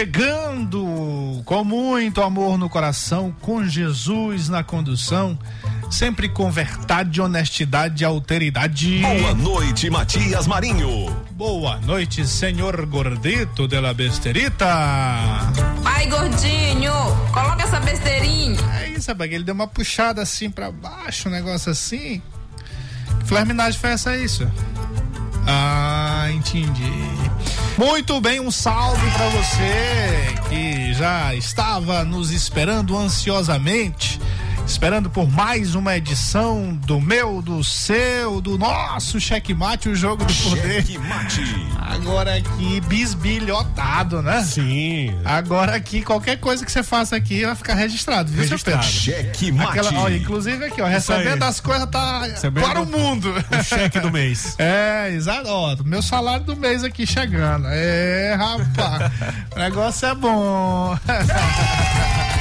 Chegando com muito amor no coração, com Jesus na condução, sempre com verdade, honestidade e alteridade. Boa noite, Matias Marinho. Boa noite, senhor gordito de la besterita. Ai, gordinho, coloca essa besteirinha. É isso, rapaz, ele deu uma puxada assim pra baixo, um negócio assim. Que flerminagem foi essa isso? Ah, entendi. Muito bem, um salve pra você que já estava nos esperando ansiosamente, esperando por mais uma edição do meu, do seu, do nosso checkmate, o jogo do poder. Cheque Mate. Agora aqui bisbilhotado, né? Sim. Agora aqui qualquer coisa que você faça aqui vai ficar registrado, viu, seu Registrado. Pedro? Cheque Mate. Aquela, ó, inclusive aqui, ó, recebendo aí. as coisas tá Recebendo para o mundo. O cheque do mês. É, exato. Ó, meu salário do mês aqui chegando. É, rapaz. o negócio é bom.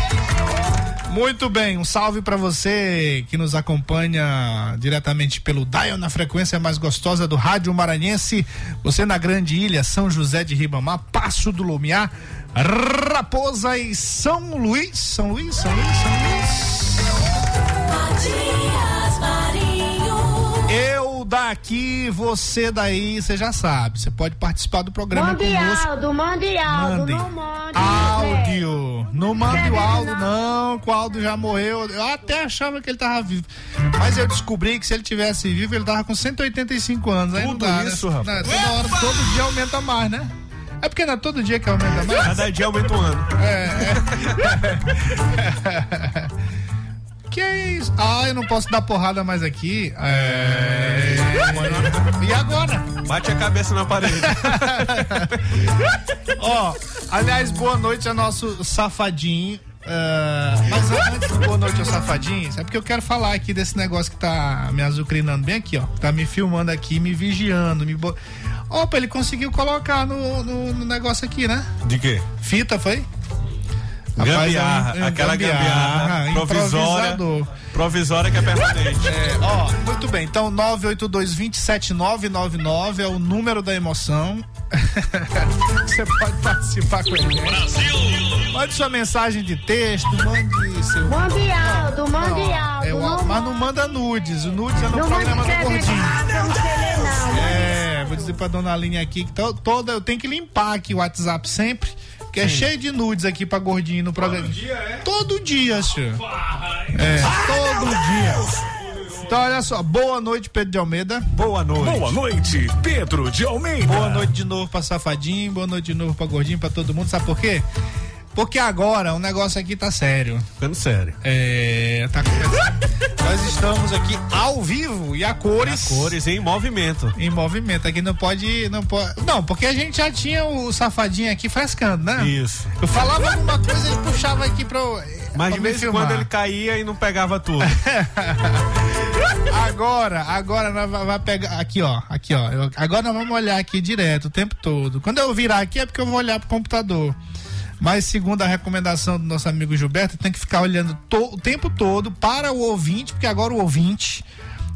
Muito bem, um salve pra você que nos acompanha diretamente pelo Dial na frequência mais gostosa do rádio maranhense. Você na Grande Ilha, São José de Ribamar, Passo do Lumiar, Raposa e São Luís. São Luís, São Luís, São Luís. Eu daqui, você daí, você já sabe. Você pode participar do programa Mande conosco. áudio, mande áudio, Mande. não mande. Áudio. Não mande o ver, não, que o áudio já morreu. Eu até achava que ele tava vivo. Mas eu descobri que se ele tivesse vivo, ele tava com 185 anos. Aí Tudo dá, isso, né? rapaz. Não, toda hora, todo dia aumenta mais, né? É porque não é todo dia que aumenta mais? Cada dia aumenta um ano. Que é isso? Ah, eu não posso dar porrada mais aqui. É... E agora? Bate a cabeça na parede. Ó, aliás, boa noite ao nosso safadinho. Ah, mas antes boa noite ao safadinho, é porque eu quero falar aqui desse negócio que tá me azucrinando bem aqui, ó. Tá me filmando aqui, me vigiando, me. Bo... Opa, ele conseguiu colocar no, no, no negócio aqui, né? De quê? Fita, foi? Gambiarra. é um- é aquela gambiarra, provisória. Provisória que é permanente. É, ó, muito bem. Então, 982-27999 é o número da emoção. Você pode participar com ele. Brasil! Mande sua mensagem de texto, mande seu. Mande áudio, mande áudio. é o mas não manda nudes. O nudes é no não programa do Gordinho. É, vou dizer pra dona Aline aqui que to- toda eu tenho que limpar aqui o WhatsApp sempre, que é cheio de nudes aqui pra gordinho no programa. Todo dia, é? Todo dia, senhor. É, todo dia. Então, olha só, boa noite, Pedro de Almeida. Boa noite. Boa noite, Pedro de Almeida. Boa noite de novo pra Safadinho, boa noite de novo pra Gordinho, pra todo mundo. Sabe por quê? Porque agora o negócio aqui tá sério. Ficando sério. É. Tá. Nós estamos aqui ao vivo e a cores. Cores em movimento. Em movimento. Aqui não pode. Não pode. Não, porque a gente já tinha o safadinho aqui frescando, né? Isso. Eu falava alguma coisa, ele puxava aqui pro. Mas pra de vez em quando ele caía e não pegava tudo. Agora, agora nós vai pegar. Aqui, ó. Aqui, ó. Eu- agora nós vamos olhar aqui direto o tempo todo. Quando eu virar aqui é porque eu vou olhar pro computador. Mas segundo a recomendação do nosso amigo Gilberto, tem que ficar olhando o tempo todo para o ouvinte, porque agora o ouvinte.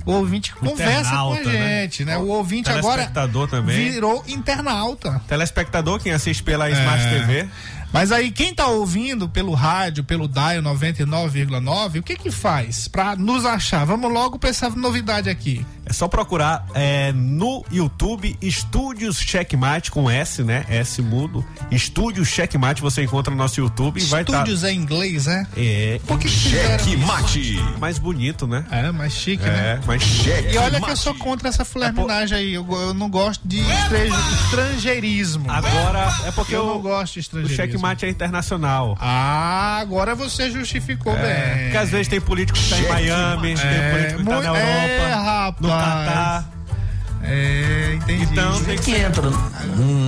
O ouvinte conversa com a né? gente, né? O ouvinte agora também. virou internauta. Telespectador, quem assiste pela Smart É. TV. Mas aí quem tá ouvindo pelo rádio, pelo Dial 99,9, o que que faz pra nos achar? Vamos logo pra essa novidade aqui. É só procurar é, no YouTube Estúdios Checkmate com S, né? S mudo. Estúdios Checkmate, você encontra no nosso YouTube e vai estar. Estúdios é inglês, é? É, Por que que fizeram Cheque isso? mate. mais bonito, né? É, mais chique, né? É, mais Cheque E olha que eu sou contra essa flerminagem aí. Eu, eu não gosto de estrangeirismo. Agora é porque eu o, não gosto de estrangeirismo. Checkmate é internacional. Ah, agora você justificou É, bem. porque às vezes tem político que tá em Miami, tem É, político que tá na é, Europa, no Catar. É, entendi. Então tem que que entra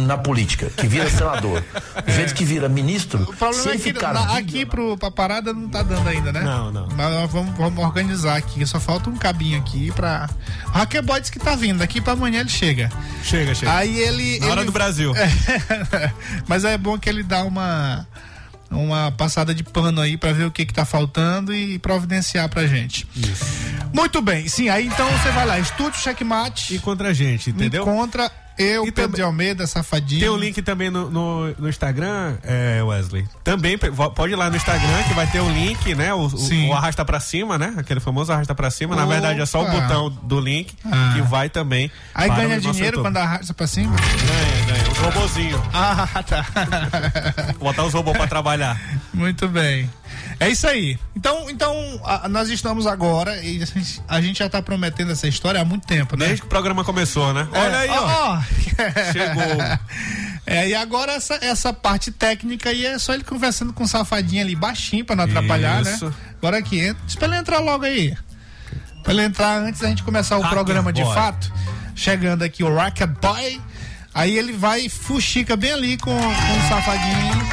na política, que vira senador, gente que vira ministro, O problema sem é que ficar na- aqui pro, pra parada não tá dando ainda, né? Não, não. Mas nós vamos, vamos organizar aqui. Só falta um cabinho aqui pra. O Raqueboy disse que tá vindo. Daqui pra amanhã ele chega. Chega, chega. Aí ele. Na hora ele- do Brasil. Mas é bom que ele dá uma. Uma passada de pano aí pra ver o que que tá faltando e providenciar pra gente. Muito bem, sim, aí então você vai lá, Estúdio Checkmate, E contra a gente, entendeu? encontra eu, E Pedro de Almeida, Safadinho. Tem o link também no, no, no Instagram, é, Wesley. Também pode ir lá no Instagram que vai ter o link, né? O, o- o arrasta pra cima, né? Aquele famoso arrasta pra cima. Na verdade é só o Opa. botão do link Ah. que vai também. Aí ganha dinheiro quando arrasta pra cima? Ganha, ganha. Os robozinhos. Ah, tá. Botar os robôs pra trabalhar. Muito bem. É isso aí. Então, então a- nós estamos agora e a gente, a gente já tá prometendo essa história há muito tempo, né? Desde que o programa começou, né? Olha aí, ó. Chegou. É, e agora essa, essa parte técnica aí é só ele conversando com o safadinho ali baixinho pra não atrapalhar, Isso. né? Agora aqui, entra. Pra ele entrar logo aí. Pra ele entrar antes da gente começar o programa de Boy. fato. Chegando aqui o Rocket Boy. Aí ele vai, fuxica bem ali com, com o safadinho,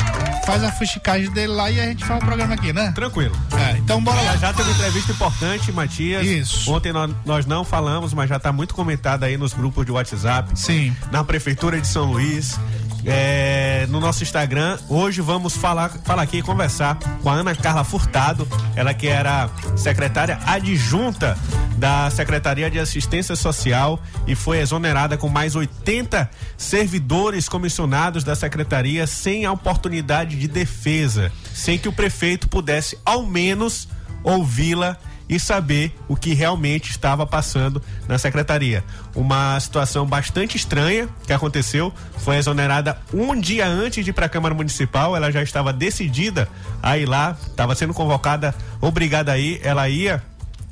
faz a fuxicagem dele lá e a gente faz o programa aqui, né? Tranquilo. É, então bora lá. Já, já teve entrevista importante, Matias. Isso. Ontem nós, nós não falamos, mas já está muito comentado aí nos grupos de WhatsApp. Sim. Na Prefeitura de São Luís. É, no nosso Instagram. Hoje vamos falar, falar aqui e conversar com a Ana Carla Furtado, ela que era secretária adjunta da Secretaria de Assistência Social e foi exonerada com mais 80 servidores comissionados da secretaria sem a oportunidade de defesa, sem que o prefeito pudesse ao menos ouvi-la e saber o que realmente estava passando na secretaria. Uma situação bastante estranha que aconteceu. Foi exonerada um dia antes de ir para a Câmara Municipal. Ela já estava decidida a ir lá, estava sendo convocada, obrigada a ir. Ela ia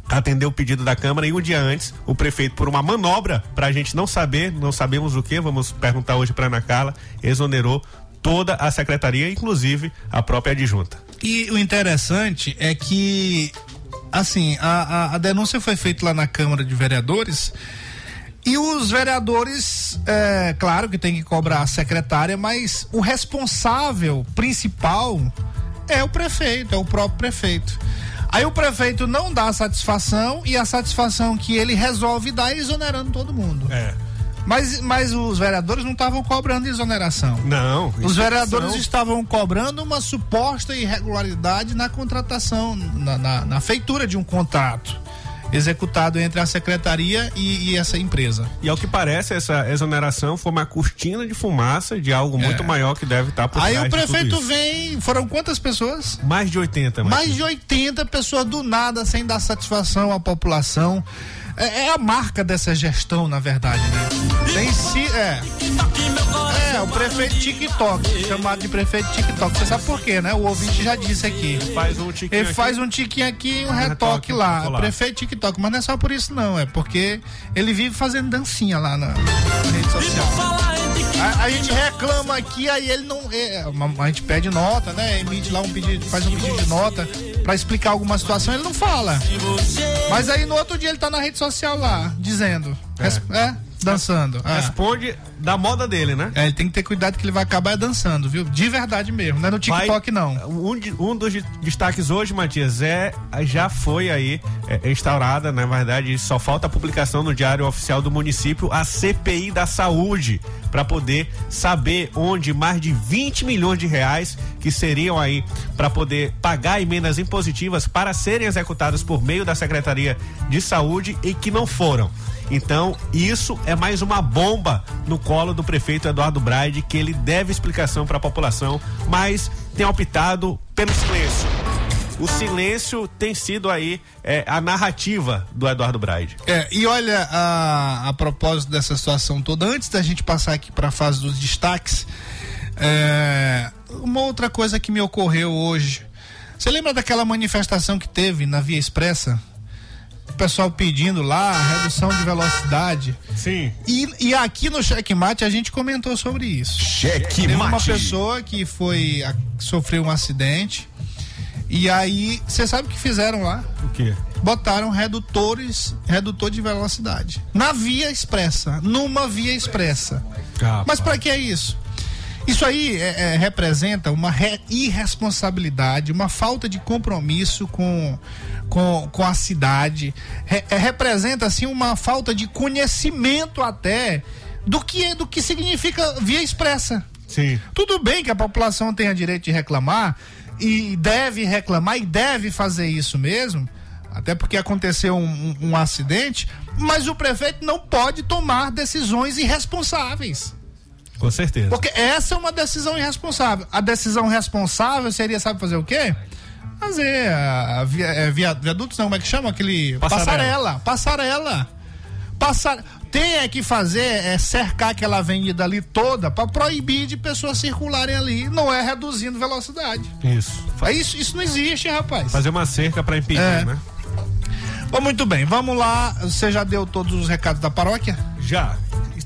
atender o pedido da Câmara e um dia antes o prefeito, por uma manobra, para a gente não saber, não sabemos o que, vamos perguntar hoje para Ana Carla, exonerou toda a secretaria, inclusive a própria adjunta. E o interessante é que, assim, a, a, a denúncia foi feita lá na Câmara de Vereadores e os vereadores, é, claro que tem que cobrar a secretária, mas o responsável principal é o prefeito, é o próprio prefeito. Aí o prefeito não dá satisfação e a satisfação que ele resolve dar é exonerando todo mundo. É. Mas, mas os vereadores não estavam cobrando exoneração. Não. Os isso vereadores estavam cobrando uma suposta irregularidade na contratação, na, na- na feitura de um contrato executado entre a secretaria e, e essa empresa. E ao que parece, essa exoneração foi uma cortina de fumaça de algo muito maior que deve estar por É. Aí o prefeito vem, foram quantas pessoas? Mais de 80, mas Mais de 80 pessoas do nada, sem dar satisfação à população. É, é a marca dessa gestão, na verdade, né? Tem si, é. É, o prefeito TikTok, chamado de prefeito TikTok. Você sabe por quê, né? O ouvinte já disse aqui. faz um tiquinho Ele faz um tiquinho aqui e um retoque retoque lá. lá. Prefeito TikTok. Mas não é só por isso, não. É porque ele vive fazendo dancinha lá na, rede social. A, a gente reclama aqui, aí ele não. é, uma- a gente pede nota, né? Emite lá um pedido, faz um pedido de nota pra explicar alguma situação, ele não fala. Mas aí no outro dia ele tá na rede social lá, dizendo. res- É, dançando. Ah. Responde da moda dele, né? É, ele tem que ter cuidado que ele vai acabar dançando, viu? De verdade mesmo, não é no TikTok, Vai- não. Um, um dos de- destaques hoje, Matias, é já foi aí é, instaurada, na verdade, só falta a publicação no Diário Oficial do Município a CPI da Saúde para poder saber onde mais de 20 milhões de reais que seriam aí para poder pagar emendas impositivas para serem executadas por meio da Secretaria de Saúde e que não foram. Então, isso é mais uma bomba no colo do prefeito Eduardo Braide, que ele deve explicação para a população, mas tem optado pelo silêncio. O silêncio tem sido aí é, a narrativa do Eduardo Braide. É, e olha, a, a propósito dessa situação toda, antes da gente passar aqui para a fase dos destaques, é, uma outra coisa que me ocorreu hoje. Você lembra daquela manifestação que teve na Via Expressa? Pessoal pedindo lá redução de velocidade. Sim. E, e aqui no Checkmate a gente comentou sobre isso. Cheque Teve uma pessoa que foi a- sofreu um acidente e aí você sabe o que fizeram lá? O quê? Botaram redutores, redutor de velocidade na via expressa, numa via expressa. Mas para que é isso? Isso aí é, é, representa uma re- irresponsabilidade, uma falta de compromisso com, com, com a cidade. Re- é, representa assim uma falta de conhecimento até do que do que significa via expressa. Sim. Tudo bem que a população tenha direito de reclamar e deve reclamar e deve fazer isso mesmo, até porque aconteceu um, um- um acidente, mas o prefeito não pode tomar decisões irresponsáveis. Com certeza. Porque essa é uma decisão irresponsável. A decisão responsável seria, sabe fazer o quê? Fazer a, a via, é, via- viadutos, não, como é que chama? Aquele. Passarela. Passarela. Passarela. Passar, tem é que fazer é cercar aquela avenida ali toda para proibir de pessoas circularem ali. Não é reduzindo velocidade. Isso. É isso, isso não existe, rapaz. Fazer uma cerca para impedir, É. né? Bom, muito bem, vamos lá. Você já deu todos os recados da paróquia? Já.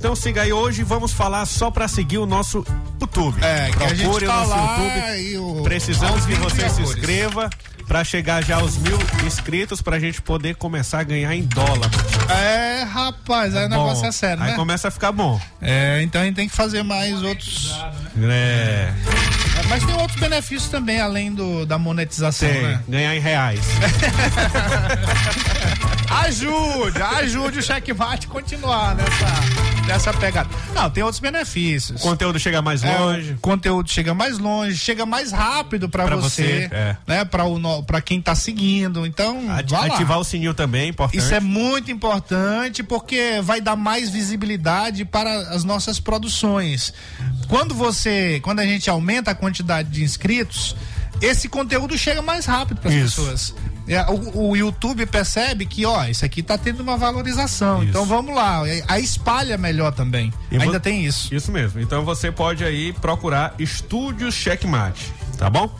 Então siga aí hoje, vamos falar só para seguir o nosso YouTube. É, que a gente Procure tá o nosso YouTube. o- Precisamos que você se inscreva para chegar já aos mil inscritos pra gente poder começar a ganhar em dólar. É, rapaz, aí o negócio é sério, Aí né? começa a ficar bom. É, então a gente tem que fazer mais outros. É, Mas tem outros benefícios também, além do, da monetização, tem. né? Ganhar em reais. Ajude, ajude o checkmate a continuar nessa, nessa pegada. Não, tem outros benefícios. O conteúdo chega mais É, longe. o conteúdo chega mais longe, chega mais rápido pra Pra você, você, é. né? Para o para quem tá seguindo. Então, ativar o sininho também, é importante. Isso é muito importante porque vai dar mais visibilidade para as nossas produções. Quando você, quando a gente aumenta a quantidade de inscritos, esse conteúdo chega mais rápido para as pessoas. É, o, o YouTube percebe que, ó, isso aqui tá tendo uma valorização. Isso. Então vamos lá, aí espalha melhor também. E vo- Ainda tem isso. Isso mesmo. Então você pode aí procurar Estúdios Checkmate, tá bom?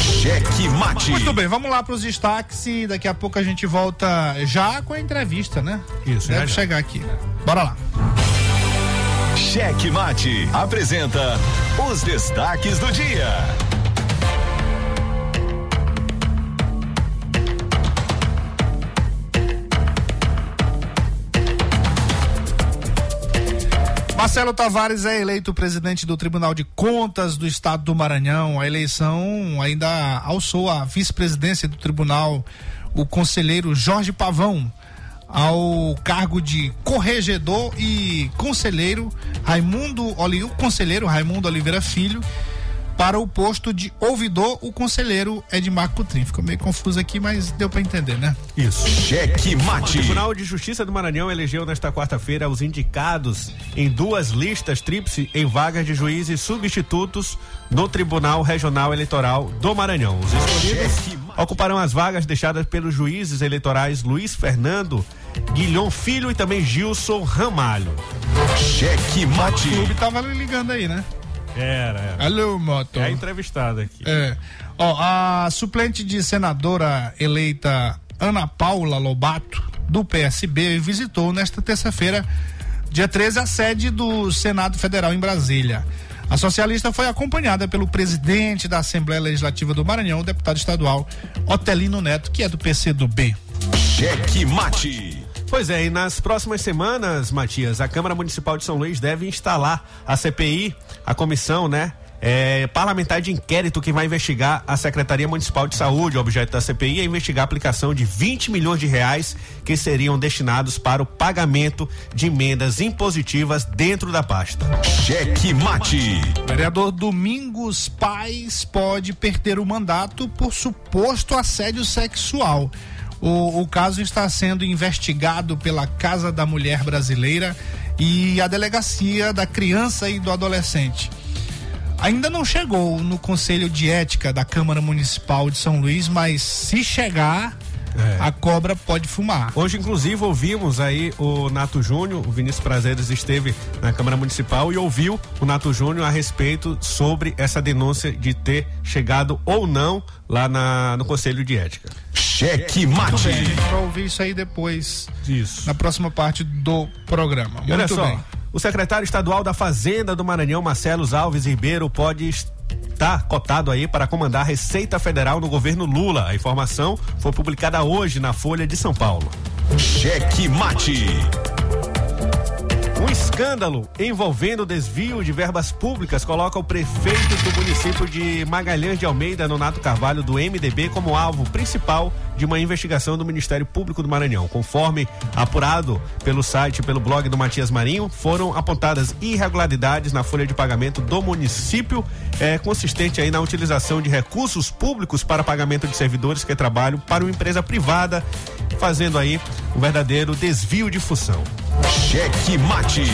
Cheque mate. Muito bem, vamos lá para os destaques e daqui a pouco a gente volta já com a entrevista, né? Isso, Deve já, já. chegar aqui. Bora lá. Cheque mate apresenta os destaques do dia. Marcelo Tavares é eleito presidente do Tribunal de Contas do Estado do Maranhão. A eleição ainda alçou a vice-presidência do tribunal o conselheiro Jorge Pavão ao cargo de corregedor e conselheiro Raimundo o conselheiro Raimundo Oliveira Filho para o posto de ouvidor o conselheiro Edmar Cutrim. Ficou meio confuso aqui, mas deu para entender, né? Isso. Cheque O mate. Tribunal de Justiça do Maranhão elegeu nesta quarta-feira os indicados em duas listas tríplice em vagas de juízes substitutos no Tribunal Regional Eleitoral do Maranhão. Os escolhidos ocuparão as vagas deixadas pelos juízes eleitorais Luiz Fernando, Guilhom Filho e também Gilson Ramalho. Cheque O mate. clube tava ligando aí, né? Era, era. Alô, moto. É a entrevistada aqui. É. Ó, a suplente de senadora eleita Ana Paula Lobato, do PSB, visitou nesta terça-feira, dia 13, a sede do Senado Federal em Brasília. A socialista foi acompanhada pelo presidente da Assembleia Legislativa do Maranhão, o deputado estadual Otelino Neto, que é do PCdoB. Cheque mate. Pois é, e nas próximas semanas, Matias, a Câmara Municipal de São Luís deve instalar a CPI, a comissão, né? é, parlamentar de inquérito que vai investigar a Secretaria Municipal de Saúde. O objeto da CPI é investigar a aplicação de 20 milhões de reais que seriam destinados para o pagamento de emendas impositivas dentro da pasta. Cheque mate. Vereador Domingos Paz pode perder o mandato por suposto assédio sexual. O, o caso está sendo investigado pela Casa da Mulher Brasileira e a delegacia da criança e do adolescente. Ainda não chegou no Conselho de Ética da Câmara Municipal de São Luís, mas se chegar, É. a cobra pode fumar. Hoje, inclusive, ouvimos aí o Nato Júnior, o Vinícius Prazeres esteve na Câmara Municipal e ouviu o Nato Júnior a respeito sobre essa denúncia de ter chegado ou não lá na, no Conselho de Ética. Cheque mate. bem, a gente vai ouvir isso aí depois, Isso. na próxima parte do programa. E olha só, bem. o secretário estadual da Fazenda do Maranhão, Marcelo Alves Ribeiro, pode estar cotado aí para comandar a Receita Federal no governo Lula. A informação foi publicada hoje na Folha de São Paulo. Cheque mate. Um escândalo envolvendo desvio de verbas públicas coloca o prefeito do município de Magalhães de Almeida, Nonato Carvalho, do MDB, como alvo principal de uma investigação do Ministério Público do Maranhão. Conforme apurado pelo site pelo blog do Matias Marinho, foram apontadas irregularidades na folha de pagamento do município, é, consistente aí na utilização de recursos públicos para pagamento de servidores que trabalham para uma empresa privada, fazendo aí um verdadeiro desvio de função. Cheque mate.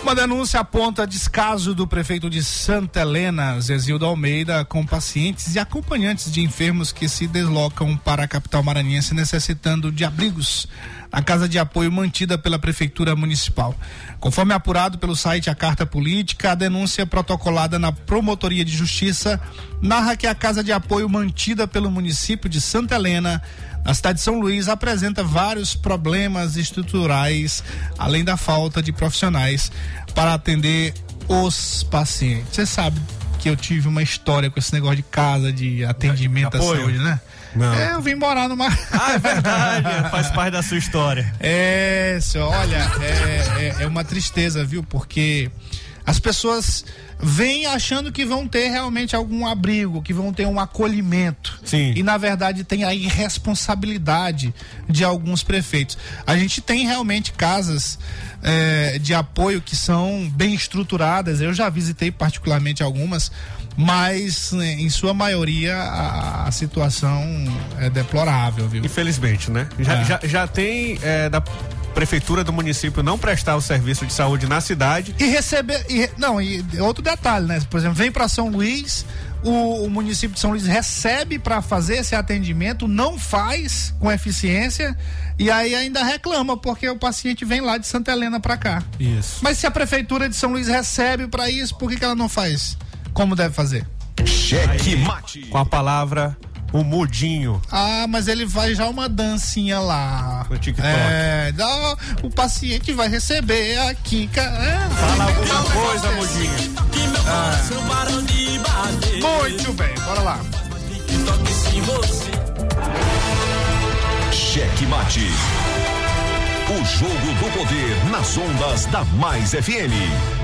Uma denúncia aponta descaso do prefeito de Santa Helena, Zezildo Almeida, com pacientes e acompanhantes de enfermos que se deslocam para a capital maranhense necessitando de abrigos na casa de apoio mantida pela Prefeitura Municipal. Conforme apurado pelo site A Carta Política, a denúncia protocolada na Promotoria de Justiça narra que a casa de apoio mantida pelo município de Santa Helena na cidade de São Luís apresenta vários problemas estruturais, além da falta de profissionais para atender os pacientes. Você sabe que eu tive uma história com esse negócio de casa, de atendimento à apoio? saúde, né? Não. É, eu vim morar numa. Ah, é verdade, faz parte da sua história. É, senhor, olha, é, é, é uma tristeza, viu? Porque as pessoas vêm achando que vão ter realmente algum abrigo, que vão ter um acolhimento. Sim. E na verdade tem a irresponsabilidade de alguns prefeitos. A gente tem realmente casas é, de apoio que são bem estruturadas. Eu já visitei particularmente algumas. Mas, né, em sua maioria, a, a situação é deplorável, viu? Infelizmente, né? Já, É. já, já tem é, da prefeitura do município não prestar o serviço de saúde na cidade. E receber. E, não, e outro detalhe, né? Por exemplo, vem para São Luís, o, o município de São Luís recebe para fazer esse atendimento, não faz com eficiência e aí ainda reclama porque o paciente vem lá de Santa Helena para cá. Isso. Mas se a prefeitura de São Luís recebe para isso, por que, que ela não faz? Como deve fazer? Cheque mate. Com a palavra o mudinho. Ah, mas ele vai já uma dancinha lá. No TikTok. É, dá- o paciente vai receber aqui. É, Fala alguma coisa, mudinho. muito bem, bora lá. Cheque mate. O jogo do poder nas ondas da Mais FM.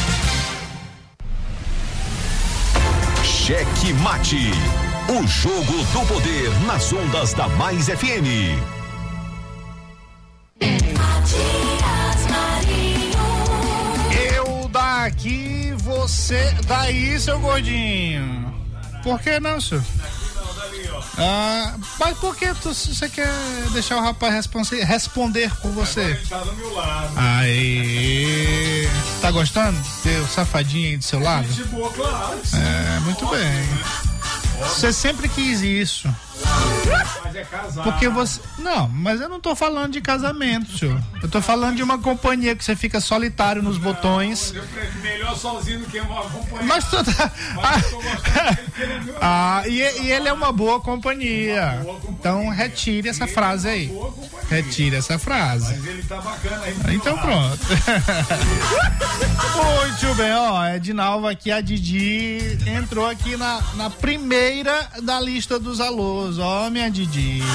Cheque Mate. O jogo do poder nas ondas da Mais FM. Eu daqui, você daí, seu gordinho. Por que não, senhor? Ah, mas por que tu, você quer deixar o rapaz response- responder por você? Tá do meu lado. Aí. Tá gostando de ter o safadinho aí do seu lado? Boa, claro. É, muito bem. Você sempre quis isso. Mas é casado. Porque você. Não, mas eu não tô falando de casamento, senhor. Eu tô falando de uma companhia que você fica solitário nos botões. Eu prefiro melhor sozinho do que uma companhia. Mas tu tá. Mas eu ele é Ah, e, e ele é uma boa companhia. Então retire essa frase aí. boa companhia. Retire essa frase. Mas ele tá bacana aí. Então pronto. Muito bem, ó. É de novo aqui a Didi entrou aqui na, na primeira da lista dos alôs. Ó, minha Didi. Bem.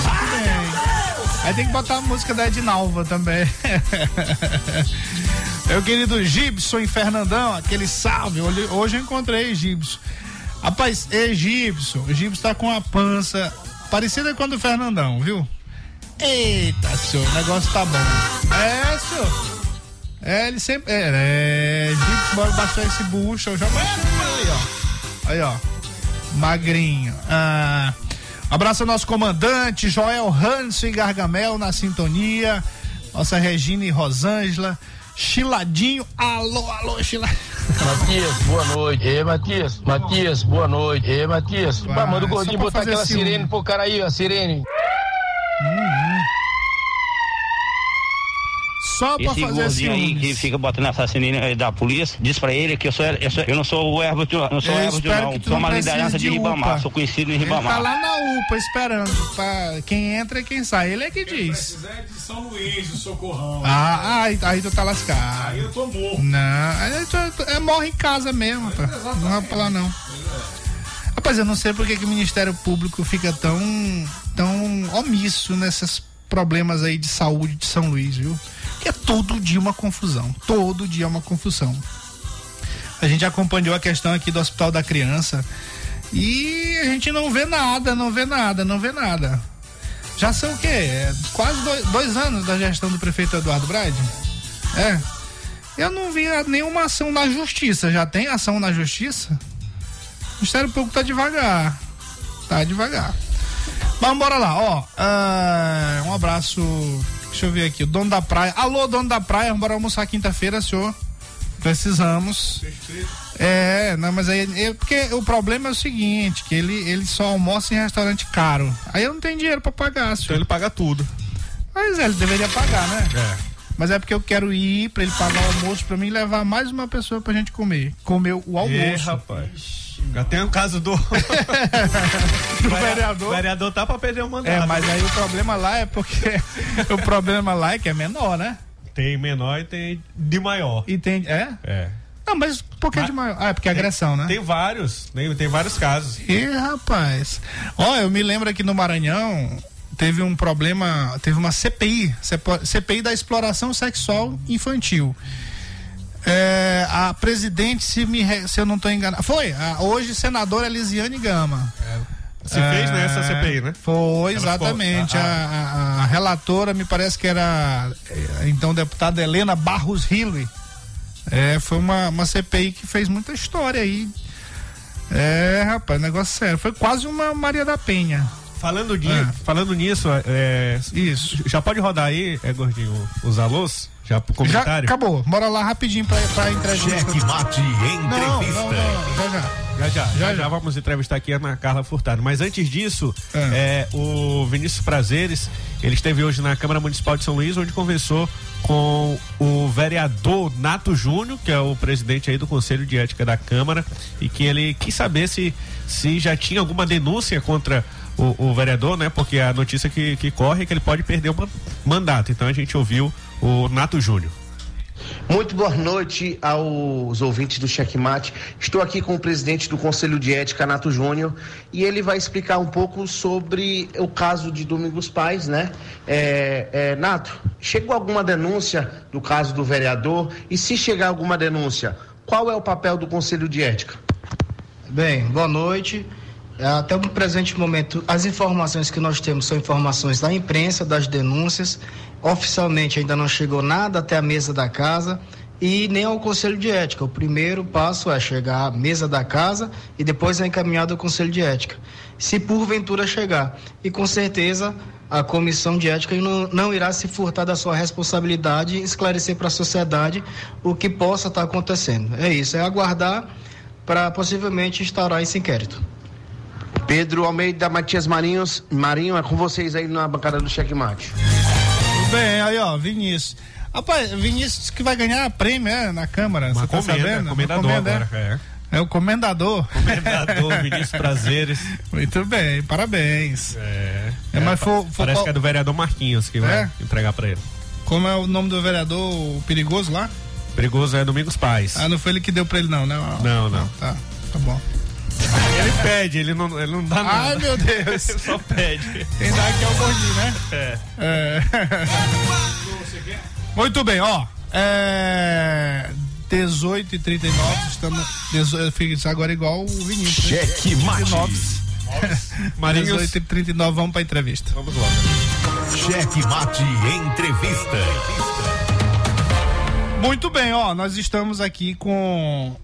Aí tem que botar a música da Edinalva também. Meu querido Gibson e Fernandão, aquele salve. Hoje, eu encontrei Gibson. Rapaz, é Gibson. O Gibson tá com a pança parecida com a do Fernandão, viu? Eita, senhor, o negócio tá bom. É, senhor. É, ele sempre. É, é. Gibson, baixar esse bucho. Eu já aí, ó. Aí, ó. Magrinho. Ah, abraço ao nosso comandante, Joel Hanso e Gargamel na sintonia. Nossa Regina e Rosângela. Chiladinho. Alô, alô, Chiladinho. Matias, boa noite. Ê, Matias, Matias, boa noite. Ê, Matias, vai, manda o gordinho botar aquela ciúme. sirene pro cara aí, a sirene. Só pra Esse fazer gordinho aí que ciúmes. fica botando essa sininha da polícia, diz pra ele que eu, sou, eu, sou- eu não sou o árbitro, não sou Eu árbitro não, que tu sou não uma liderança de de Ribamar, sou conhecido em Ele tá Ribamar. lá na UPA esperando. Pra quem entra e quem sai. Ele é que diz. Precisa é de São Luís, do Socorrão. Ah, aí, aí tu tá lascado. Aí eu tô morto. Não, aí tu, é, morre em casa mesmo, pá. Não vai pra lá não. Rapaz, eu não sei por que que o Ministério Público fica tão, tão omisso nesses problemas aí de saúde de São Luís, viu? É todo dia uma confusão. Todo dia uma confusão. A gente acompanhou a questão aqui do Hospital da Criança e a gente não vê nada, não vê nada, não vê nada. Já são o quê? É quase dois, dois anos da gestão do prefeito Eduardo Brade? É. Eu não vi nenhuma ação na justiça. Já tem ação na justiça? O Ministério Público tá devagar. Tá devagar. Mas bora lá, ó. Ah, um abraço. Deixa eu ver aqui. O dono da praia. Alô, dono da praia. Bora almoçar quinta-feira, senhor. Precisamos. É, não, mas aí. é porque o problema é o seguinte: que ele, ele só almoça em restaurante caro. Aí eu não tenho dinheiro pra pagar, senhor. Então ele paga tudo. Mas é, ele deveria pagar, né? É. Mas é porque eu quero ir pra ele pagar o almoço pra mim levar mais uma pessoa pra gente comer. Comer o almoço. Ê, rapaz. Já tem o caso do. Do vereador. O vereador tá pra perder o mandato. É, mas aí o problema lá é porque. o problema lá é que é menor, né? Tem menor e tem de maior. E tem. É? É. Não, mas por que de maior? Ah, é porque é agressão, né? Tem vários, tem, tem vários casos. Ih, rapaz. Ó, eu me lembro aqui no Maranhão teve um problema, teve uma CPI, CPI da exploração sexual infantil. É, a presidente, se, me, se eu não estou enganado, foi a hoje senadora Elisiane Gama. Se fez nessa CPI, né? Foi, Ela ficou- exatamente. a- A, a- a relatora, me parece que era eh, então deputada Helena Barros Hilley. É, foi uma, uma CPI que fez muita história aí. É, rapaz, negócio sério. Foi quase uma Maria da Penha. Falando, ni- É. falando nisso, é, Isso. já pode rodar aí, é gordinho, os alôs? Já pro Já comentário? acabou. Bora lá rapidinho pra, pra entrevista. Cheque mate Não, não, entrevista. não, já, já. Já, já, já, Já, já vamos entrevistar aqui a Ana Carla Furtado. Mas antes disso, É. é, o Vinícius Prazeres, ele esteve hoje na Câmara Municipal de São Luís, onde conversou com o vereador Nato Júnior, que é o presidente aí do Conselho de Ética da Câmara, e que ele quis saber se, se já tinha alguma denúncia contra o, o vereador, né? Porque a notícia que, que corre é que ele pode perder o man- mandato. Então a gente ouviu o Nato Júnior. Muito boa noite aos ouvintes do Checkmate. Estou aqui com o presidente do Conselho de Ética, Nato Júnior, e ele vai explicar um pouco sobre o caso de Domingos Pais, né? É, é, Nato, chegou alguma denúncia do caso do vereador? E se chegar alguma denúncia, qual é o papel do Conselho de Ética? Bem, boa noite. Até o presente momento, as informações que nós temos são informações da imprensa, das denúncias. Oficialmente ainda não chegou nada até a mesa da casa. e nem ao Conselho de Ética. O primeiro passo é chegar à mesa da casa e depois é encaminhado ao Conselho de Ética. Se porventura chegar. E com certeza a Comissão de Ética não, não irá se furtar da sua responsabilidade e esclarecer para a sociedade o que possa estar acontecendo. É isso, é aguardar para possivelmente instaurar esse inquérito. Pedro Almeida Matias Marinhos, Marinho, é com vocês aí na bancada do checkmate. Tudo bem, aí ó, Vinícius. Rapaz, Vinícius que vai ganhar prêmio é, na Câmara, você tá comenda, sabendo? comendador Comenda, agora, é. É o comendador. Comendador, Vinícius Prazeres. Muito bem, parabéns. É. É, mas for- for Parece qual- que é do vereador Marquinhos que vai É? entregar pra ele. Como é o nome do vereador perigoso lá? Perigoso é Domingos Paz. Ah, não foi ele que deu pra ele, não, né? Não, não. Tá, tá bom. Ele pede, ele não, ele não dá nada. Ai, meu Deus. ele só pede. Quem dá aqui é o gordinho, né? É. É. Muito bem, ó. É. 18 e 39 estamos. 18, fica agora igual o Vinícius. né? Cheque mate. 19. Marinhos. 18 e 39, vamos pra entrevista. Vamos lá. Cheque mate entrevista. Muito bem, ó, nós estamos aqui com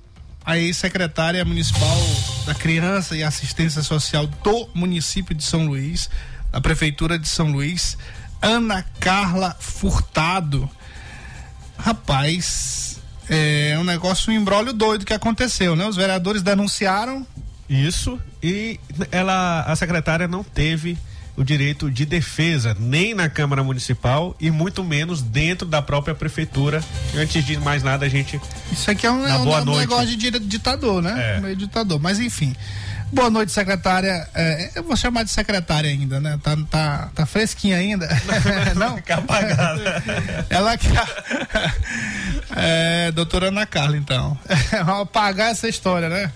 a ex-secretária municipal da Criança e Assistência Social do município de São Luís, da Prefeitura de São Luís, Ana Carla Furtado. Rapaz, é um negócio, um embrólio doido que aconteceu, né? Os vereadores denunciaram. Isso, e ela, a secretária não teve o direito de defesa, nem na Câmara Municipal e muito menos dentro da própria prefeitura. Antes de mais nada, a gente. Isso aqui é um, é um- boa um negócio de ditador, né? É. Meio ditador. Mas enfim. Boa noite, secretária. É, eu vou chamar de secretária ainda, né? Tá, tá, tá fresquinha ainda. Não? Fica apagada. Ela que. É, doutora Ana Carla, então. Vamos apagar essa história, né?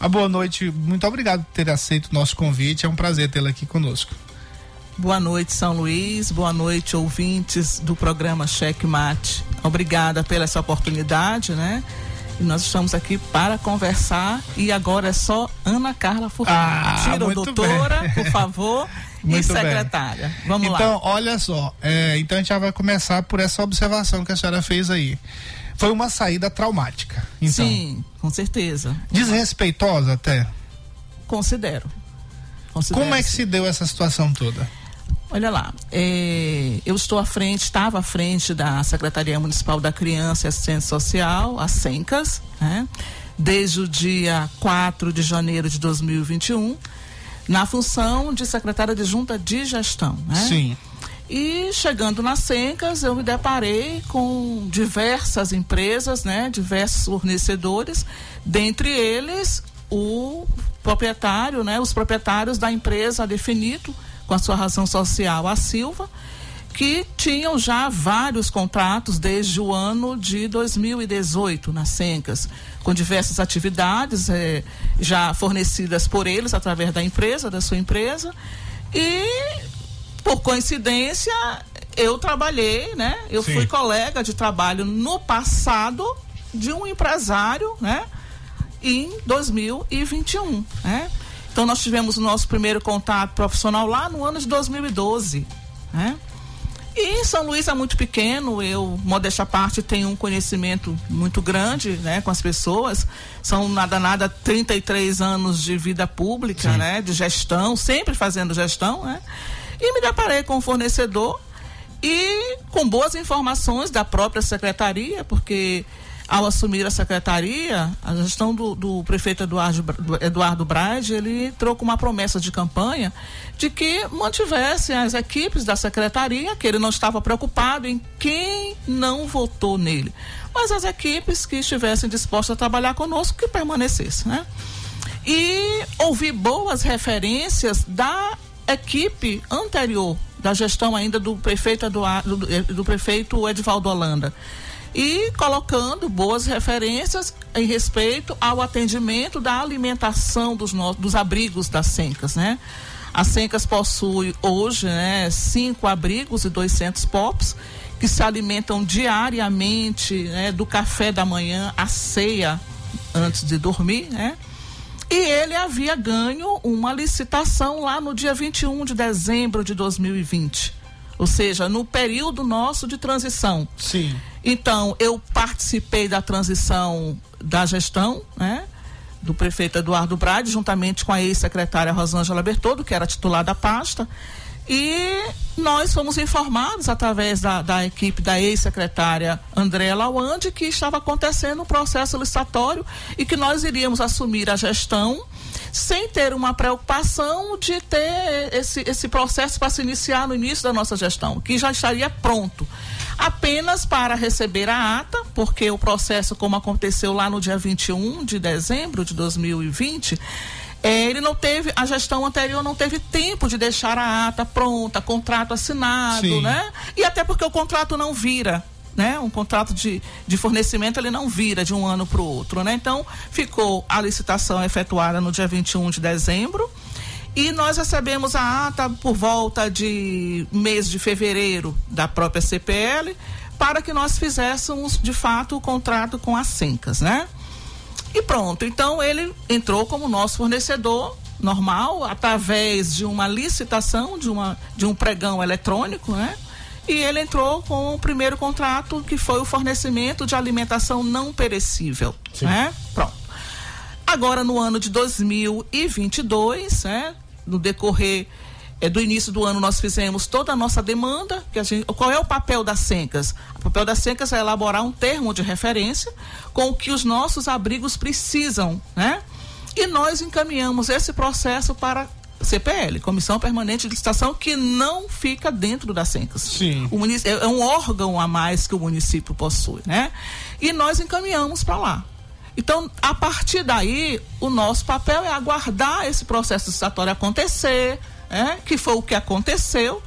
Uma boa noite. Muito obrigado por ter aceito o nosso convite. É um prazer tê-la aqui conosco. Boa noite, São Luís. Boa noite, ouvintes do programa Cheque Mate. Obrigada pela essa oportunidade, né? E nós estamos aqui para conversar. E agora é só Ana Carla Furtado. Ah, Tira doutora, bem. por favor, e Muito bem. secretária. Vamos então, lá. olha só. é, então a gente já vai começar por essa observação que a senhora fez aí. Foi uma saída traumática. Então, Sim, com certeza. desrespeitosa até. Considero. Considero Como é que se deu essa situação toda? Olha lá, é, eu estou à frente, estava à frente da Secretaria Municipal da Criança e Assistência Social, a SENCAS, né? desde o dia 4 de janeiro de 2021, na função de secretária de junta de gestão. Né? Sim. E chegando nas Sencas, eu me deparei com diversas empresas, né, diversos fornecedores, dentre eles o proprietário, né, os proprietários da empresa Definito, com a sua razão social, a Silva, que tinham já vários contratos desde o ano de 2018 nas Sencas, com diversas atividades eh, já fornecidas por eles através da empresa, da sua empresa, e por coincidência, eu trabalhei, né? Eu Sim. fui colega de trabalho no passado de um empresário, né? Em 2021, né? Então nós tivemos o nosso primeiro contato profissional lá no ano de 2012, né? E São Luís é muito pequeno, eu, modéstia à parte, tenho um conhecimento muito grande né, com as pessoas. São nada, nada 33 anos de vida pública, né? De gestão, sempre fazendo gestão, né? E me deparei com um fornecedor e com boas informações da própria secretaria, porque ao assumir a secretaria, a gestão do, do prefeito Eduardo, do Eduardo Braide, ele trocou uma promessa de campanha de que mantivesse as equipes da secretaria, que ele não estava preocupado em quem não votou nele, mas as equipes que estivessem dispostas a trabalhar conosco, que permanecessem, né? E ouvi boas referências da equipe anterior, da gestão ainda do prefeito, Eduardo, do, do prefeito Edivaldo Holanda. E colocando boas referências em respeito ao atendimento da alimentação dos, no- dos abrigos das Sencas, né? A Sencas possui hoje né, cinco abrigos e 200 POPs que se alimentam diariamente né, do café da manhã à ceia antes de dormir, né? E ele havia ganho uma licitação lá no dia 21 de dezembro de 2020. Ou seja, no período nosso de transição. Sim. Então, eu participei da transição da gestão, né? Do prefeito Eduardo Brade, juntamente com a ex-secretária Rosângela Bertoldo, que era titular da pasta. E nós fomos informados através da, da equipe da ex-secretária Andréa Lawande que estava acontecendo um processo licitatório e que nós iríamos assumir a gestão sem ter uma preocupação de ter esse, esse processo para se iniciar no início da nossa gestão, que já estaria pronto. Apenas para receber a ata, porque o processo, como aconteceu lá no dia 21 de dezembro de 2020, é, ele não teve, a gestão anterior não teve tempo de deixar a ata pronta, contrato assinado, Sim. né? E até porque o contrato não vira. Né? Um contrato de, de fornecimento ele não vira de um ano para o outro, né? Então ficou a licitação efetuada no dia 21 de dezembro e nós recebemos a ata por volta de mês de fevereiro da própria CPL para que nós fizéssemos de fato o contrato com as Sencas, né? E pronto, então ele entrou como nosso fornecedor normal, através de uma licitação, de, uma, de um pregão eletrônico, né? E ele entrou com o primeiro contrato, que foi o fornecimento de alimentação não perecível, né? Pronto. Agora, no ano de 2022, né? No decorrer eh, do início do ano, nós fizemos toda a nossa demanda. Que a gente, qual é o papel das Sencas? O papel das Sencas é elaborar um termo de referência com o que os nossos abrigos precisam, né? E nós encaminhamos esse processo para CPL, Comissão Permanente de Licitação, que não fica dentro da Sencas. Sim. O munic- é um órgão a mais que o município possui, né? E nós encaminhamos para lá. Então, a partir daí, o nosso papel é aguardar esse processo licitatório acontecer, né? que foi o que aconteceu.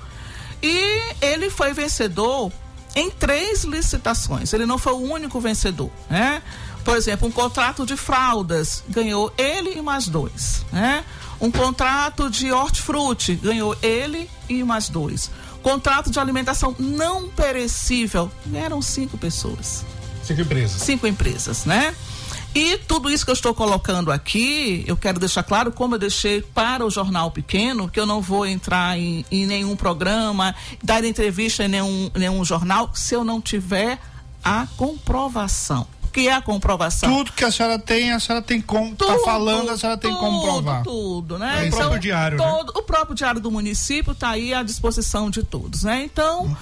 E ele foi vencedor em três licitações. Ele não foi o único vencedor, né? Por exemplo, um contrato de fraldas ganhou ele e mais dois, né? Um contrato de hortifruti ganhou ele e mais dois. Contrato de alimentação não perecível eram cinco pessoas Cinco empresas. cinco empresas, né? E tudo isso que eu estou colocando aqui, eu quero deixar claro, como eu deixei para o jornal pequeno, que eu não vou entrar em, em nenhum programa, dar entrevista em nenhum, nenhum jornal, se eu não tiver a comprovação. O que é a comprovação? Tudo que a senhora tem, a senhora tem como. Tá Tudo, falando, a senhora tem como provar. Tudo, né? É, o próprio diário, né? todo- O próprio diário do município está aí à disposição de todos, né? Então,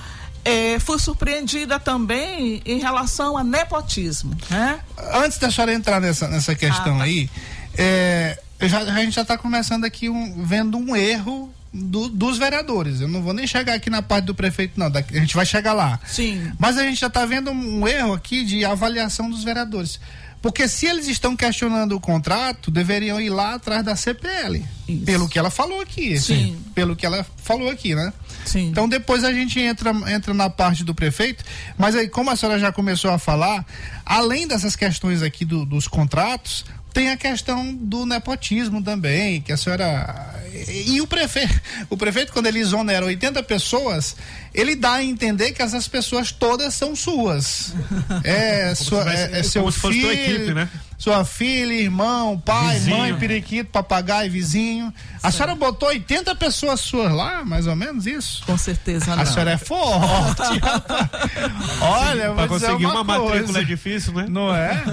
eh, fui surpreendida também em relação a nepotismo, né? Antes da senhora entrar nessa, nessa questão Ah, tá. aí, é, já- a gente já está começando aqui um- vendo um erro do- dos vereadores. Eu não vou nem chegar aqui na parte do prefeito, não. a gente vai chegar lá. Sim. Mas a gente já está vendo um, um erro aqui de avaliação dos vereadores. Porque se eles estão questionando o contrato, deveriam ir lá atrás da CPL. Pelo que ela falou aqui. Sim. Pelo que ela falou aqui, né? Sim. Então depois a gente entra, entra na parte do prefeito. Mas aí, como a senhora já começou a falar, além dessas questões aqui do- dos contratos, tem a questão do nepotismo também, que a senhora. E, o prefeito, o prefeito, quando ele exonera 80 pessoas, ele dá a entender que essas pessoas todas são suas. É, sua, é, é seu como se fosse filho, tua equipe, né? Sua filha, irmão, pai, Vizinho. mãe, periquito, papagaio, vizinho. A senhora botou 80 pessoas suas lá, mais ou menos isso? Com certeza A não. senhora é forte. Olha, eu Pra vou dizer conseguir uma, uma, matrícula coisa. é difícil, né? Não é?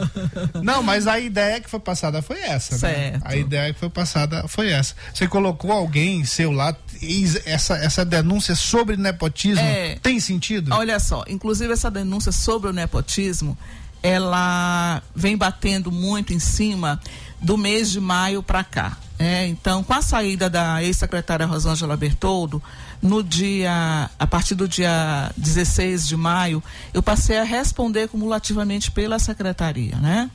Não, mas a ideia que foi passada foi essa, né? Certo. A ideia que foi passada foi essa. Você colocou alguém seu lá, e essa, essa denúncia sobre nepotismo É. tem sentido? Olha só, inclusive essa denúncia sobre o nepotismo, ela vem batendo muito em cima do mês de maio para cá. É, então, com a saída da ex-secretária Rosângela Bertoldo, no dia, a partir do dia 16 de maio, eu passei a responder cumulativamente pela secretaria, né?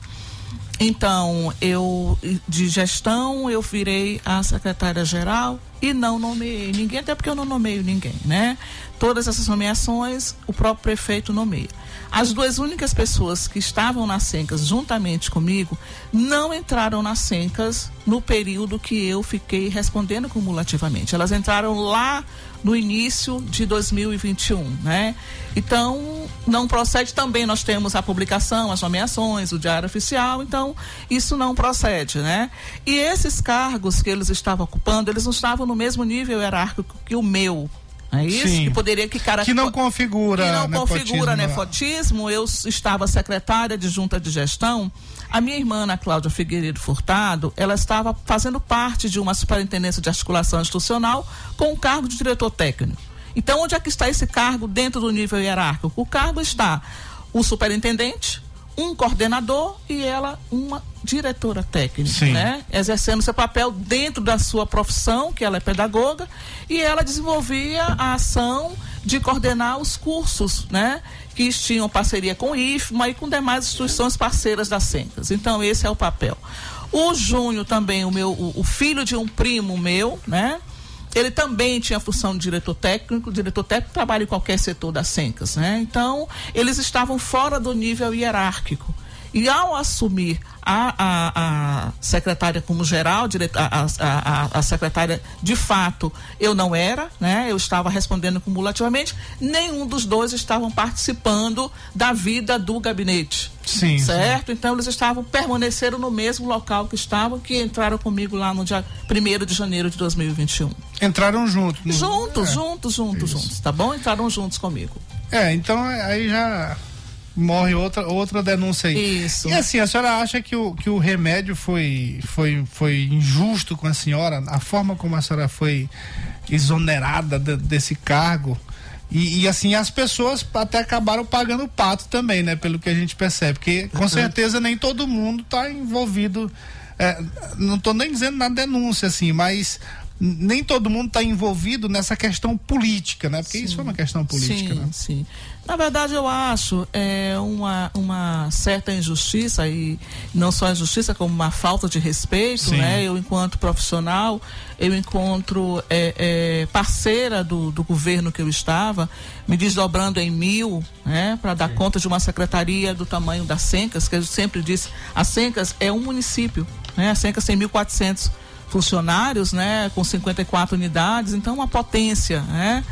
Então, eu de gestão, eu virei a secretária-geral e não nomeei ninguém, até porque eu não nomeio ninguém, né? Todas essas nomeações o próprio prefeito nomeia. As duas únicas pessoas que estavam nas Sencas juntamente comigo não entraram nas Sencas no período que eu fiquei respondendo cumulativamente. Elas entraram lá no início de 2021, né? Então, não procede também, nós temos a publicação, as nomeações, o diário oficial, então isso não procede, né? E esses cargos que eles estavam ocupando, eles não estavam no mesmo nível hierárquico que o meu, É isso Sim. que poderia que cara Que não configura que não configura nepotismo, nepotismo. Eu estava secretária de junta de gestão. A minha irmã, Ana Cláudia Figueiredo Furtado, ela estava fazendo parte de uma superintendência de articulação institucional com o cargo de diretor técnico. Então, onde é que está esse cargo dentro do nível hierárquico? O cargo está o superintendente, um coordenador e ela uma diretora técnica, Sim. né? Exercendo seu papel dentro da sua profissão, que ela é pedagoga, e ela desenvolvia a ação de coordenar os cursos, né? Que tinham parceria com o IFMA e com demais instituições parceiras da Sencas. Então, esse é o papel. O Júnior também, o meu, o, o filho de um primo meu, né? Ele também tinha a função de diretor técnico. Diretor técnico trabalha em qualquer setor da Sencas, né? Então, eles estavam fora do nível hierárquico. E ao assumir a, a, a secretária como geral, a, a, a secretária de fato, eu não era, né? Eu estava respondendo cumulativamente. Nenhum dos dois estavam participando da vida do gabinete. Sim, Certo? Então eles estavam, permaneceram no mesmo local que estavam, que entraram comigo lá no dia 1 de janeiro de 2021. Entraram juntos. no- Juntos, É. juntos, juntos, juntos, tá bom? Entraram juntos comigo. É, então aí já morre outra, outra denúncia aí. Isso. E assim, a senhora acha que o, que o remédio foi, foi, foi injusto com a senhora? A forma como a senhora foi exonerada de- desse cargo? E, e, assim, as pessoas até acabaram pagando o pato também, né? Pelo que a gente percebe. Porque com certeza nem todo mundo está envolvido. é, não estou nem dizendo na denúncia, assim, mas nem todo mundo está envolvido nessa questão política, né? Porque isso é uma questão política, sim, né? Sim. Na verdade, eu acho é, uma, uma certa injustiça, e não só injustiça, como uma falta de respeito, Sim. né? Eu, enquanto profissional, eu encontro é, é, parceira do, do governo que eu estava, me desdobrando em mil, né? Para dar conta de uma secretaria do tamanho da Sencas, que eu sempre disse, a Sencas é um município, né? A Sencas tem 1.400 funcionários, né, com 54 unidades, então uma potência, né?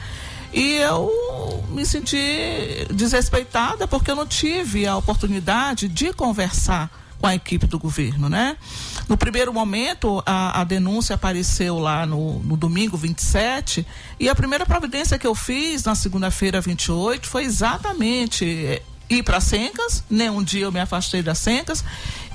E eu me senti desrespeitada porque eu não tive a oportunidade de conversar com a equipe do governo, né? No primeiro momento, a, a denúncia apareceu lá no, no domingo 27 e a primeira providência que eu fiz na segunda-feira 28 foi exatamente ir para Sencas, nem um dia eu me afastei das Sencas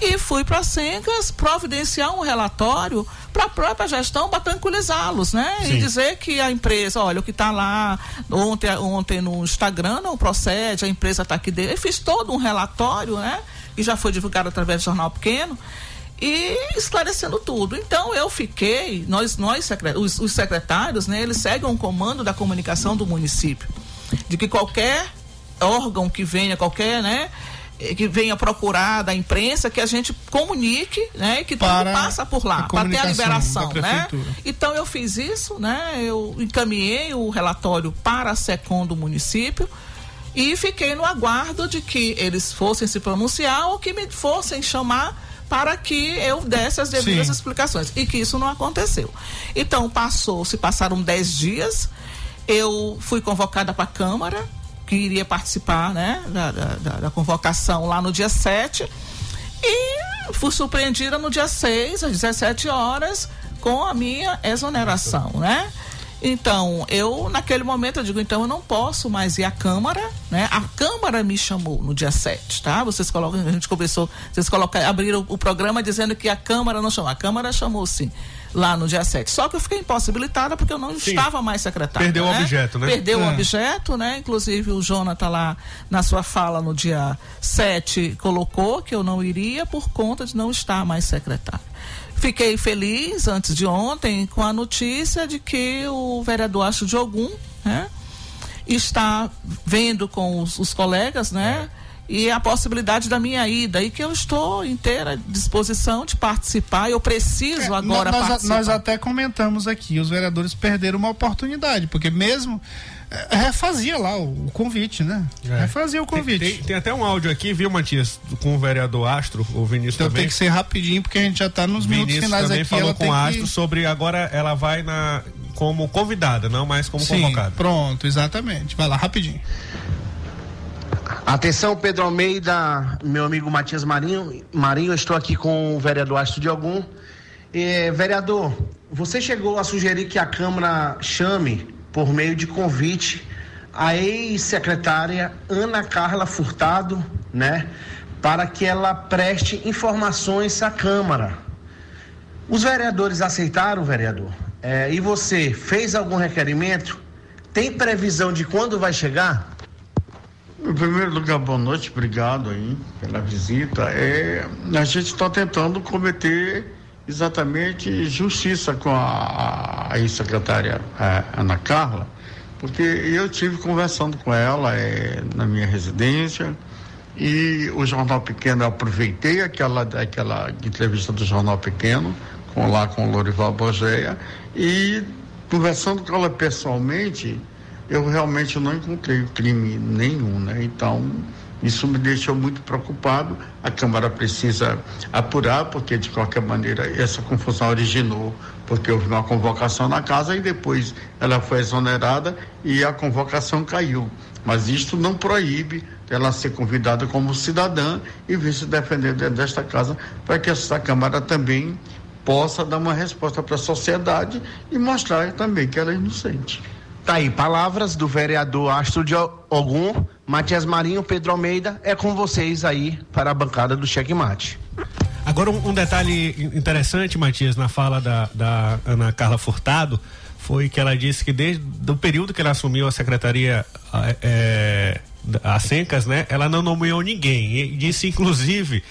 e fui para Sencas providenciar um relatório para a própria gestão para tranquilizá-los, né? E Sim. dizer que a empresa, olha, o que está lá ontem, ontem no Instagram não procede, a empresa está aqui dentro. Eu fiz todo um relatório, né? E já foi divulgado através do jornal pequeno e esclarecendo tudo. Então eu fiquei, nós, nós os, os secretários, né, eles seguem um comando da comunicação do município, de que qualquer órgão que venha, qualquer, né, eh, que venha procurar da imprensa, que a gente comunique, né, que Para tudo passa por lá, para ter a liberação, né? Então eu fiz isso, né? Eu encaminhei o relatório para a SECOM do município e fiquei no aguardo de que eles fossem se pronunciar ou que me fossem chamar para que eu desse as devidas Sim. explicações. E que isso não aconteceu. Então passou, se passaram 10 dias, eu fui convocada para a Câmara, que iria participar né, da, da- da- convocação lá no dia 7. E fui surpreendida no dia 6, às 17 horas, com a minha exoneração, né? Então, eu, naquele momento, eu digo, então eu não posso mais ir à Câmara, né? A Câmara me chamou no dia 7, tá? Vocês colocam, a gente conversou, vocês colocaram, abriram o programa dizendo que a Câmara não chamou. A Câmara chamou sim, lá no dia 7. Só que eu fiquei impossibilitada porque eu não estava mais secretária. Perdeu o né? objeto, né? Perdeu o É. objeto, né? Inclusive o Jonathan lá na sua fala no dia 7 colocou que eu não iria por conta de não estar mais secretária. Fiquei feliz antes de ontem com a notícia de que o vereador Astro de Ogum, né, está vendo com os, os colegas, né? E a possibilidade da minha ida, e que eu estou inteira disposição de participar, eu preciso agora nós, participar. nós até comentamos aqui, os vereadores perderam uma oportunidade, porque mesmo eh, refazia lá o, o convite, né? Refazia o convite. Tem, tem- tem até um áudio aqui, viu, Matias, com o vereador Astro, o Vinícius Então também. tem que ser rapidinho, porque a gente já está nos minutos Vinícius finais também aqui. falou ela com o que- Astro sobre agora ela vai na como convidada, não mais como Sim, convocada. pronto, exatamente. Vai lá, rapidinho. Atenção, Pedro Almeida, meu amigo Matias Marinho. Marinho, estou aqui com o vereador Astro de Algum. Vereador, você chegou a sugerir que a Câmara chame por meio de convite a ex-secretária Ana Carla Furtado, né, para que ela preste informações à Câmara. Os vereadores aceitaram, vereador? É, e você fez algum requerimento? Tem previsão de quando vai chegar? Em primeiro lugar, boa noite, obrigado aí pela visita. É, a gente está tentando cometer exatamente justiça com a, a ex-secretária Ana Carla, porque eu tive conversando com ela é, na minha residência e o Jornal Pequeno, eu aproveitei aquela, aquela entrevista do Jornal Pequeno, com, lá com o Lorival Bogeia, e conversando com ela pessoalmente, eu realmente não encontrei crime nenhum, né? Então, isso me deixou muito preocupado. A Câmara precisa apurar, porque de qualquer maneira essa confusão originou porque houve uma convocação na casa e depois ela foi exonerada e a convocação caiu. Mas isto não proíbe ela ser convidada como cidadã e vir se defender dentro desta casa para que essa Câmara também possa dar uma resposta para a sociedade e mostrar também que ela é inocente. Tá aí, palavras do vereador Astro de Ogum, Matias Marinho, Pedro Almeida, é com vocês aí para a bancada do Checkmate. Agora, um, um detalhe interessante, Matias, na fala da, da Ana Carla Furtado, foi que ela disse que desde o período que ela assumiu a secretaria é, a Sencas, né, ela não nomeou ninguém. E disse, inclusive,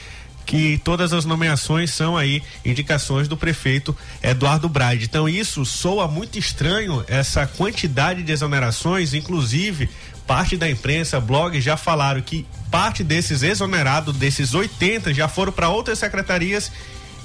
que todas as nomeações são aí indicações do prefeito Eduardo Braide. Então isso soa muito estranho essa quantidade de exonerações, inclusive parte da imprensa, blogs já falaram que parte desses exonerados, desses 80, já foram para outras secretarias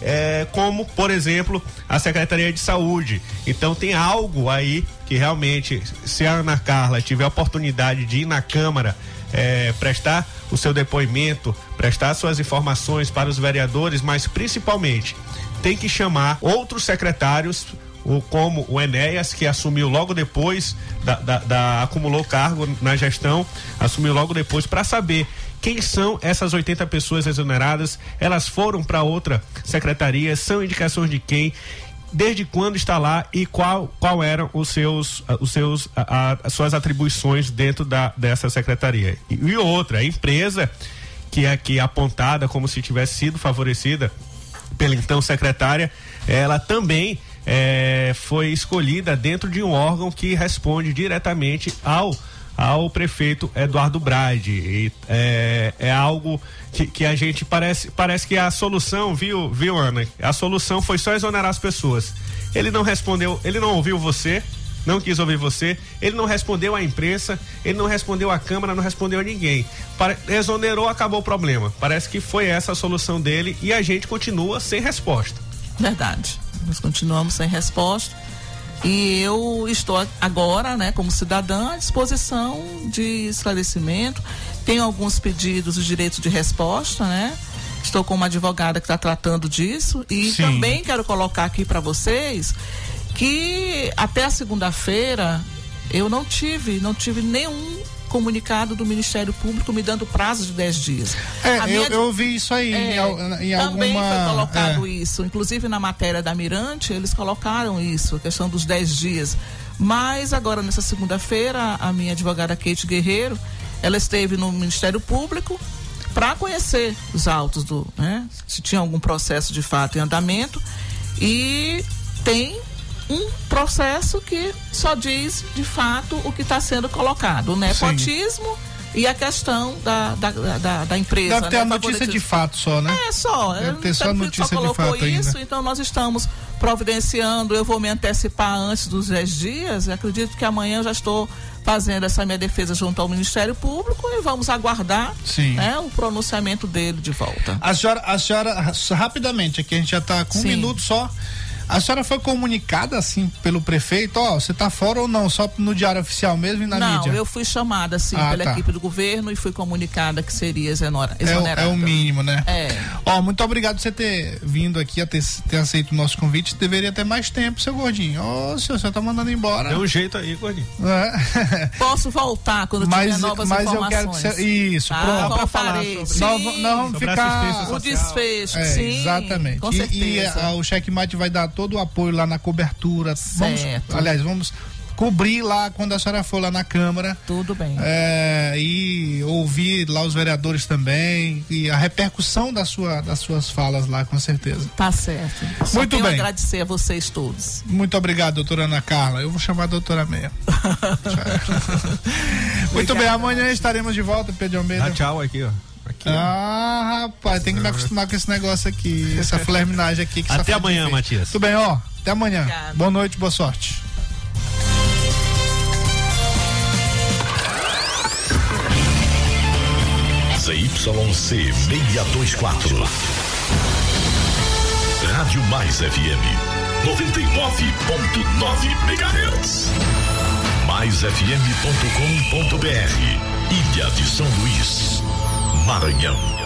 é, como, por exemplo, a Secretaria de Saúde. Então tem algo aí que realmente, se a Ana Carla tiver a oportunidade de ir na Câmara é, prestar o seu depoimento, prestar suas informações para os vereadores, mas principalmente tem que chamar outros secretários o, como o Enéas, que assumiu logo depois, da, da, da acumulou cargo na gestão, assumiu logo depois, para saber quem são essas 80 pessoas exoneradas, elas foram para outra secretaria, são indicações de quem, desde quando está lá e qual qual eram os seus os seus a, as suas atribuições dentro da dessa secretaria. E, e outra, a empresa que é aqui apontada como se tivesse sido favorecida pela então secretária, ela também é, foi escolhida dentro de um órgão que responde diretamente ao ao prefeito Eduardo Brade. É, é algo que, que, a gente parece, parece que a solução, viu, viu, Ana? A solução foi só exonerar as pessoas. Ele não respondeu, ele não ouviu você, não quis ouvir você, ele não respondeu à imprensa, ele não respondeu à Câmara, não respondeu a ninguém. Para, exonerou, acabou o problema. Parece que foi essa a solução dele e a gente continua sem resposta. Verdade. Nós continuamos sem resposta. E eu estou agora, né, como cidadã, à disposição de esclarecimento. Tenho alguns pedidos de direito de resposta, né? Estou com uma advogada que está tratando disso e Sim. também quero colocar aqui para vocês que até a segunda-feira eu não tive, não tive nenhum comunicado do Ministério Público me dando prazo de 10 dias. É, A eu, minha- eu vi isso aí É, em, em também alguma. foi colocado é. isso. Inclusive na matéria da Mirante, eles colocaram isso, a questão dos 10 dias. Mas agora, nessa segunda-feira, a minha advogada Kate Guerreiro, ela esteve no Ministério Público para conhecer os autos do, né, se tinha algum processo de fato em andamento e tem um processo que só diz de fato o que está sendo colocado, o nepotismo e a questão da, da, da, da empresa. Deve ter né, a notícia de fato só, né? É só, Deve ter só porque notícia de colocou fato isso, ainda. então nós estamos providenciando, eu vou me antecipar antes dos 10 dias, acredito que amanhã eu já estou fazendo essa minha defesa junto ao Ministério Público e vamos aguardar Sim. né, o pronunciamento dele de volta. A senhora, a senhora, rapidamente, aqui a gente já está com um Sim. minuto só. A senhora foi comunicada assim pelo prefeito, ó, você tá fora ou não? Só no diário oficial mesmo e na não, mídia? eu fui chamada sim Ah, pela tá. equipe do governo e fui comunicada que seria exonera- É o, exonerada. é o mínimo, né? É. Ó, muito obrigado por você ter vindo aqui, ter, ter aceito o nosso convite. Deveria ter mais tempo, seu gordinho. Ô, senhor, você tá mandando embora. Deu um jeito aí, gordinho. É. Posso voltar quando Mas- tiver novas mas eu informações. quero que você- isso, tá? pronto. Pra Voltarei. sobre- vamos Sobre ficar- O desfecho, É, sim. exatamente. Com E- certeza. E, a- o checkmate vai dar todo o apoio lá na cobertura. Vamos, Certo. aliás, vamos cobrir lá quando a senhora for lá na Câmara. Tudo bem. É, e ouvir lá os vereadores também e a repercussão da sua, das suas falas lá, com certeza. Tá certo. Só Muito bem. agradecer a vocês todos. Muito obrigado, doutora Ana Carla. Eu vou chamar a doutora Meia. Muito bem, amanhã estaremos de volta, Pedro Almeida. Dá tchau aqui, ó. Aqui. Ah, rapaz, tem que me acostumar com esse negócio aqui, essa flerminagem aqui. Que Até amanhã, fez. Matias. Tudo bem, ó. Até amanhã. Obrigada. Boa noite, boa sorte. ZYC 624. Rádio Mais FM 99.9 MHz. MaisFM.com.br Ilha de São Luís, Maranhão.